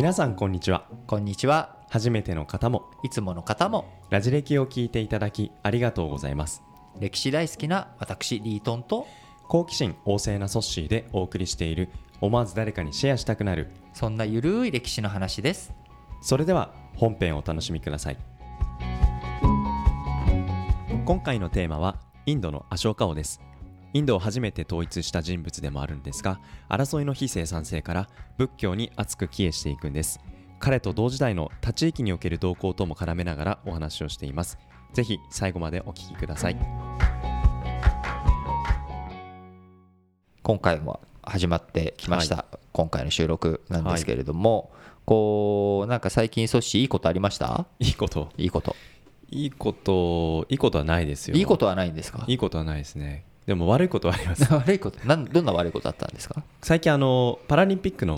皆さんこんにちはこんにちは。初めての方もいつもの方もラジ歴を聞いていただきありがとうございます歴史大好きな私リートンと好奇心旺盛なソッシーでお送りしている思わず誰かにシェアしたくなるそんなゆるい歴史の話です。それでは本編をお楽しみください今回のテーマはインドのアショーカ王ですインドを初めて統一した人物でもあるんですが争いの非生産性から仏教に厚く帰依していくんです。彼と同時代の他地域における動向とも絡めながらお話をしています。ぜひ最後までお聞きください。今回も始まってきました、今回の収録なんですけれども、こうなんか最近ソッシーいいことありました？いいこと。いいこと。いいこといいことはないですよ。いいことはないんですか？いいことはないですねでも悪いことはあります。悪いこと？なんどんな悪いことあったんですか？最近あのパラリンピックの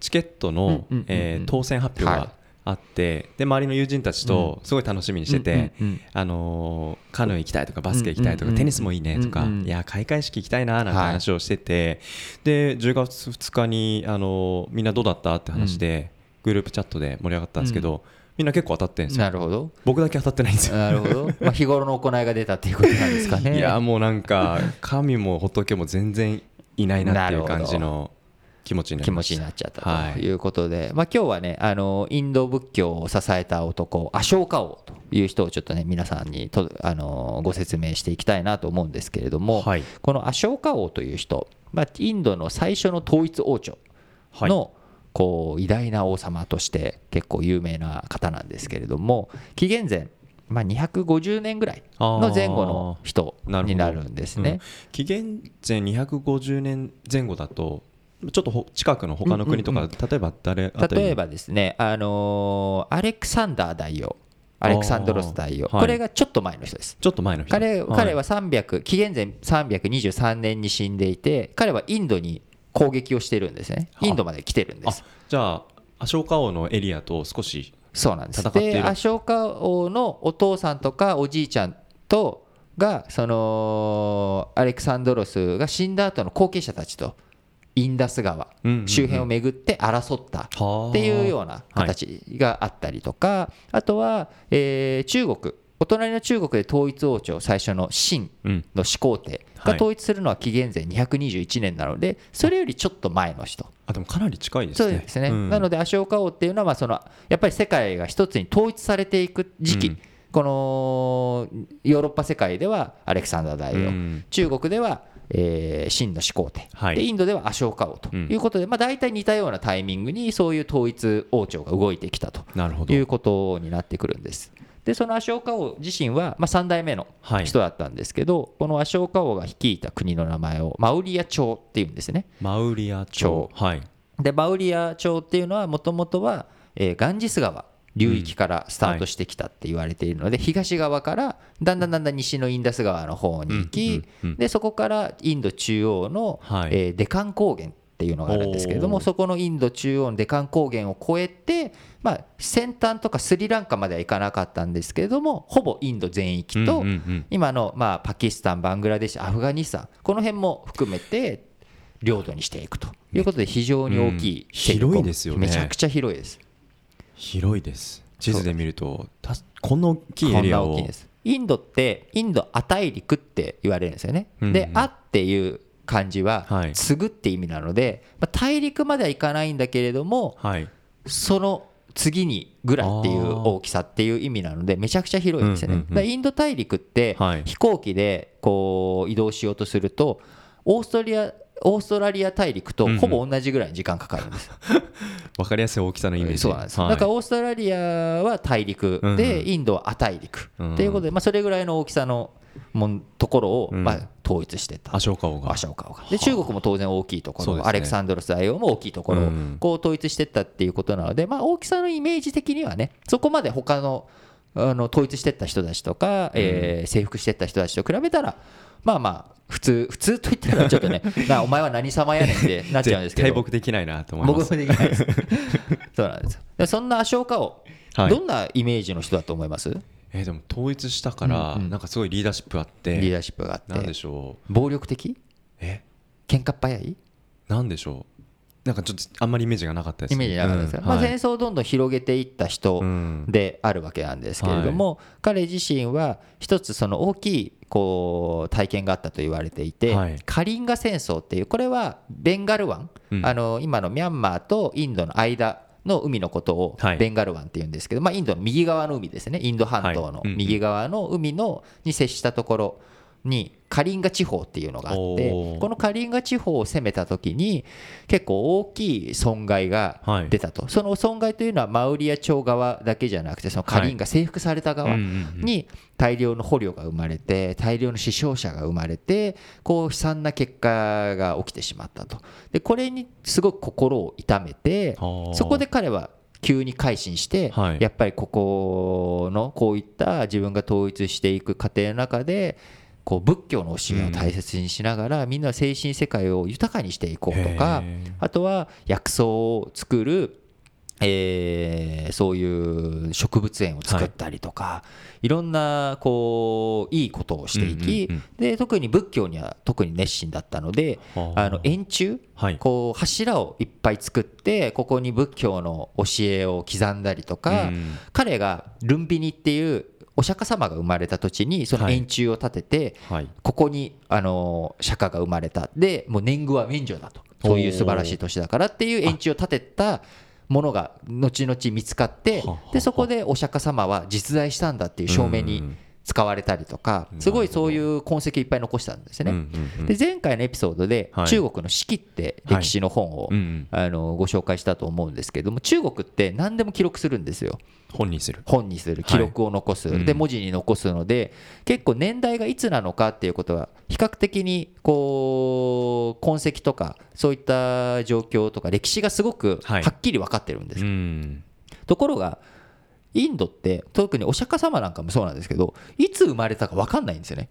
チケットのうんうんうんうん。えー当選発表はい。があって、で周りの友人たちとすごい楽しみにしてて、うんうんうん。あのーカヌー行きたいとかバスケ行きたいとか、うんうんうんテニスもいいねとか、うんうんいや開会式行きたいななんてはい。話をしてて、で10月2日に、あのーみんなどうだった？って話で、グループチャットで盛り上がったんですけど、みんな結構当たってるんですよ。なるほど。僕だけ当たってないんですよ。なるほど、まあ、日頃の行いが出たっていうことなんですかね。いやもうなんか神も仏も全然いないなっていう感じの気持ちにな気持ちになっちゃったはいということで、まあ、今日はねあのインド仏教を支えた男アショーカ王という人をちょっとね皆さんにとあのご説明していきたいなと思うんですけれども、はい。このアショーカ王という人、まあ、インドの最初の統一王朝はい。の、こう偉大な王様として結構有名な方なんですけれども紀元前、まあ、250年ぐらいの前後の人になるんですね。紀元前250年前後だとちょっとほ近くの他の国とか、うん例えば誰例えばですね、あのーアレクサンダー大王、アレクサンドロス大王、これがちょっと前の人です。ちょっと前の人。彼彼は300、紀元前323年に死んでいて、彼はインドに攻撃をしてるんですね。インドまで来てるんであす。じゃあアショーカ王のエリアと少しそうなんです。で、アショーカ王のお父さんとかおじいちゃんとが、そのアレクサンドロスが死んだ後の後継者たちと、インダス川周辺を巡って争った。っっていうような形があったりとか、あとは、えー中国お隣の中国で統一王朝最初の秦うん。の始皇帝が統一するのは紀元前221年なのでそれよりちょっと前の人。あでもかなり近いですね。そうですね、ん。なのでアショーカ王っていうのはまあそのやっぱり世界が一つに統一されていく時期、うん。このヨーロッパ世界ではアレクサンダー大王、うん。中国では、えー秦の始皇帝、はい。でインドではアショーカ王ということで、まあ、大体似たようなタイミングにそういう統一王朝が動いてきたとなるほど。いうことになってくるんです。でそのアショーカ王自身は、まあ、3代目のはい。人だったんですけど、このアショーカ王が率いた国の名前をマウリア朝っていうんですね。マウリア朝。はい。でマウリア朝っていうのはもともとは、えーガンジス川流域からスタートしてきたって言われているので、東側からだんだんだんだん西のインダス川の方に行き、でそこからインド中央の、はい。えーデカン高原っていうのがあるんですけれどもそこのインド中央のデカン高原を越えて、まあ、先端とかスリランカまでは行かなかったんですけれどもほぼインド全域と、今の、まあ、パキスタンバングラデシュアフガニスタンこの辺も含めて領土にしていくと。いうことで非常に大きいうん。広いですよね。めちゃくちゃ広いです。広いです。地図で見るとたこんな大きいエリアを。インドってインド亜大陸って言われるんですよね、うんうん。で「亜」っていう漢字ははい「継ぐ」って意味なので、まあ、大陸まではいかないんだけれどもはい。その次にぐらいっていう大きさっていう意味なのでめちゃくちゃ広いんですよね、うインド大陸ってはい。飛行機でこう移動しようとするとオーストリアオーストラリア大陸とほぼ同じぐらいの時間かかるんです、わかりやすい大きさのイメージ。そうなんです、はい。だからオーストラリアは大陸うんで、インドは亜大陸うんということで、まあ、それぐらいの大きさのもんところを、うん。まあ、統一してた。アショーカ王が。アショーカ王が。で中国も当然大きいところ、ね。アレクサンドロス大王も大きいところをうん。こう統一してったっていうことなので、まあ、大きさのイメージ的にはねそこまで他のあの統一してった人たちとか、えー征服してった人たちと比べたらまあまあ普通普通と言ったらちょっとね なお前は何様やねんってなっちゃうんですけど。僕できないなと思います。僕もできないです。そうなんですそんなアショーカ王、はい。どんなイメージの人だと思います？えーでも統一したから、なんかすごいリーダーシップあってリーダーシップがあっなんでてしょう？暴力的？え？喧嘩っ早い？なんでしょう？なんかちょっとあんまりイメージがなかったですイメージなかったですか、うんはい。まあ、戦争をどんどん広げていった人うん。であるわけなんですけれども、彼自身は一つその大きいこう体験があったと言われていて、はい。カリンガ戦争っていうこれはベンガル湾、うん。あの今のミャンマーとインドの間の海のことをはい。ベンガル湾っていうんですけど、まあ、インドの右側の海ですね。インド半島の右側の海のに接したところにカリンガ地方っていうのがあってこのカリンガ地方を攻めた時に結構大きい損害がはい。出たと、その損害というのはマウリア朝側だけじゃなくてそのカリンが征服された側に大量の捕虜が生まれて大量の死傷者が生まれてこう悲惨な結果が起きてしまったと。でこれにすごく心を痛めてそこで彼は急に改心して、はい。やっぱりここのこういった自分が統一していく過程の中でこう仏教の教えを大切にしながら、みんな精神世界を豊かにしていこうとかあとは薬草を作るえーそういう植物園を作ったりとか、い、ろんなこういいことをしていき、うんうんで特に仏教には特に熱心だったのではあ。あの円柱はい。こう柱をいっぱい作ってここに仏教の教えを刻んだりとか、うん。彼がルンビニっていうお釈迦様が生まれた土地にその円柱を立てて、はい。ここにあの釈迦が生まれた。でもう年貢は免除だと。そういう素晴らしい年だからっていう円柱を立てたものが後々見つかってはははでそこでお釈迦様は実在したんだっていう証明にうん使われたりとかすごいそういう痕跡いっぱい残したんですね。で前回のエピソードではい。中国の四季って歴史の本をあのご紹介したと思うんですけども中国って何でも記録するんですよ。本にする。本にする。記録を残す、うん。で文字に残すので結構年代がいつなのかっていうことは比較的にこう痕跡とかそういった状況とか歴史がすごくははいっきり分かってるんです、うん。ところがインドって特にお釈迦様なんかもそうなんですけどいつ生まれたか分かんないんですよね。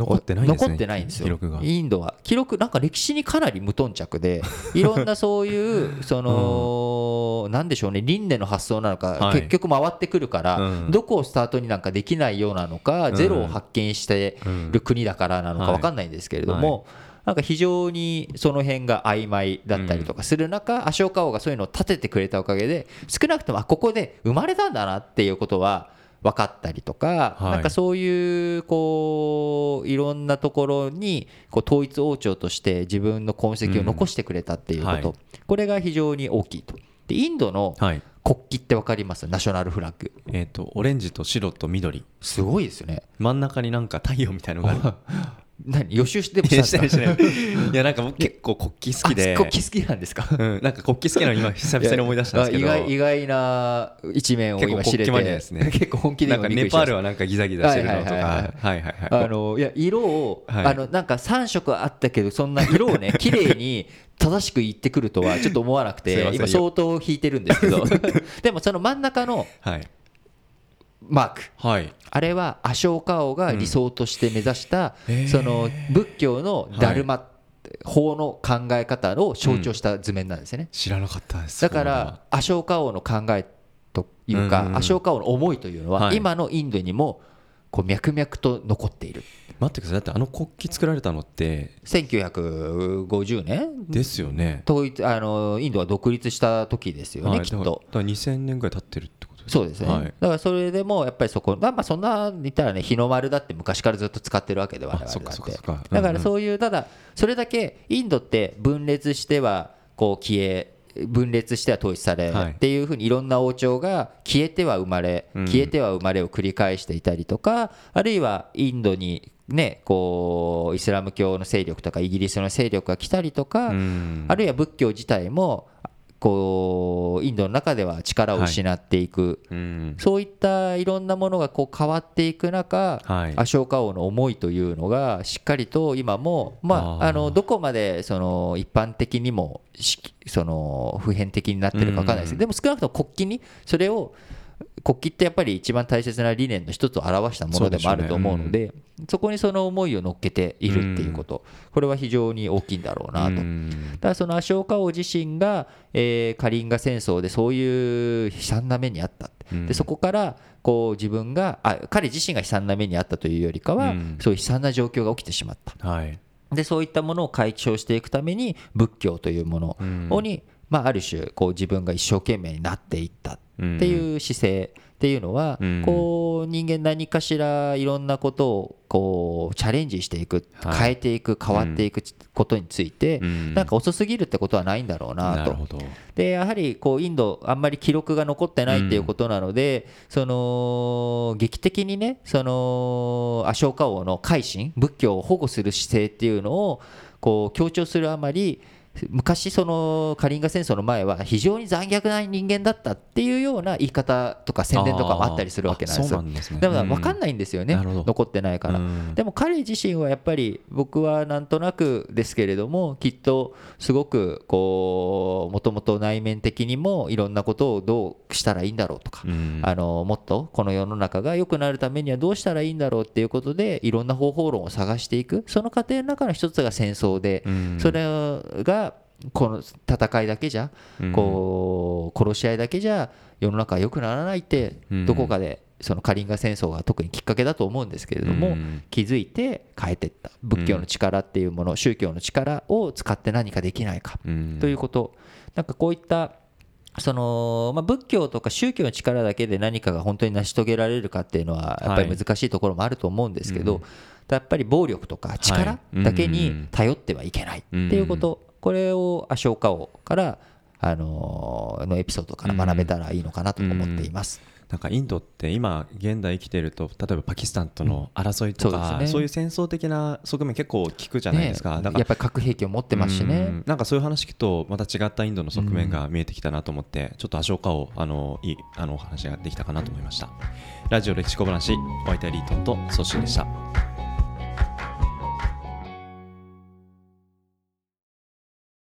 残ってないんですね。残ってないんですよ。インドは。記録なんか歴史にかなり無頓着で いろんなそういうその、なんでしょうね輪廻の発想なのか、はい。結局回ってくるから、うん。どこをスタートになんかできないようなのか、うん。ゼロを発見してうん。る国だからなのかはい分かんないんですけれども、なんか非常にその辺が曖昧だったりとかする中、アショカ王がそういうのを立ててくれたおかげで少なくともあここで生まれたんだなっていうことは分かったりとか、はい。なんかそういうこういろんなところにこう統一王朝として自分の痕跡を残してくれたっていうこと、うんはい。これが非常に大きいと。でインドのはい。国旗って分かります？ナショナルフラッグ。えっとオレンジと白と緑。すごいですよね。真ん中になんか太陽みたいのが 何予習してもしたしてないい。いやなんか僕結構国旗好きで。あ国旗好きなんですか？うん、なんか国旗好きなの今 久々に思い出したんですけど。あ意外意外な一面を今知れて。結構ね。結構本気でなんかネパールはなんかギザギザしてるのとか。はいはいはいあのいや色を、はい。あのなんか3色あったけどそんな色をね綺麗に正しく言ってくるとはちょっと思わなくて今相当引いてるんですけど。でもその真ん中のはいマークはい。あれはアショーカ王が理想として目指した、へー。その仏教のダルマ、法の考え方を象徴した図面なんですよね、知らなかったです。だからアショーカ王の考えというか、うん。うんうんアショーカ王の思いというのは、はい。今のインドにもこう脈々と残っている。待ってください。だってあの国旗作られたのって1950年？ですよね。統一あのインドが独立した時ですよね、はい。きっと。だからだから2000年ぐらい経ってるってことですそうですね、はい。だからそれでもやっぱりそこまあまあそんな言ったらね日の丸だって昔からずっと使ってるわけではあそっかそっかそっか。だからそういうただそれだけインドって分裂してはこう消え分裂しては統一されはい。っていうふうにいろんな王朝が消えては生まれうん。消えては生まれを繰り返していたりとかあるいはインドにねこうイスラム教の勢力とかイギリスの勢力が来たりとかうん。あるいは仏教自体もこうインドの中では力を失っていく、うん。そういったいろんなものがこう変わっていく中、はい。アショーカ王の思いというのがしっかりと今も、まあ、あのどこまでその一般的にもしその普遍的になってるか分からないです。けど、でも少なくとも国旗にそれを国旗ってやっぱり一番大切な理念の一つを表したものでもあると思うのでそこにその思いを乗っけているっていうこと、これは非常に大きいんだろうなと。うん。だからそのアショーカ王自身が、えーカリンガ戦争でそういう悲惨な目にあった、うん。でそこからこう自分があ彼自身が悲惨な目にあったというよりかは、うん。そういう悲惨な状況が起きてしまった。はい。でそういったものを解消していくために仏教というものに、まあ、ある種こう自分が一生懸命になっていったっていう姿勢っていうのは、こう人間何かしらいろんなことをこうチャレンジしていく、変えていく変わっていくことについて、なんか遅すぎるってことはないんだろうなと。でやはりこうインドあんまり記録が残ってないっていうことなので、その劇的にねそのアショーカ王の改心仏教を保護する姿勢っていうのをこう強調するあまり昔そのカリンガ戦争の前は非常に残虐な人間だったっていうような言い方とか宣伝とかもあったりするわけなんですよ。だから分かんないんですよね、残ってないから。でも彼自身はやっぱり僕はなんとなくですけれどもきっとすごくこうもともと内面的にもいろんなことをどうしたらいいんだろうとか、あのもっとこの世の中が良くなるためにはどうしたらいいんだろうっていうことでいろんな方法論を探していく。その過程の中の一つが戦争で、それがこの戦いだけじゃ、こう殺し合いだけじゃ世の中は良くならないってどこかでそのカリンガ戦争が特にきっかけだと思うんですけれども、気づいて変えていった。仏教の力っていうもの、宗教の力を使って何かできないかということ、なんかこういったそのまあ、仏教とか宗教の力だけで何かが本当に成し遂げられるかっていうのはやっぱり難しいところもあると思うんですけど、やっぱり暴力とか力だけに頼ってはいけないっていうこと、これをアショーカ王からあののエピソードから学べたらいいのかなと思っています。なんかインドって今現代生きてると例えばパキスタンとの争いとか、うんそうね、そういう戦争的な側面結構聞くじゃないですか、ね、だからやっぱり核兵器を持ってますしね。なんかそういう話聞くとまた違ったインドの側面が見えてきたなと思って、ちょっとアショーカをあのいいあのお話ができたかなと思いました。ラジオ歴史小話お相手はリートンとソッシーでした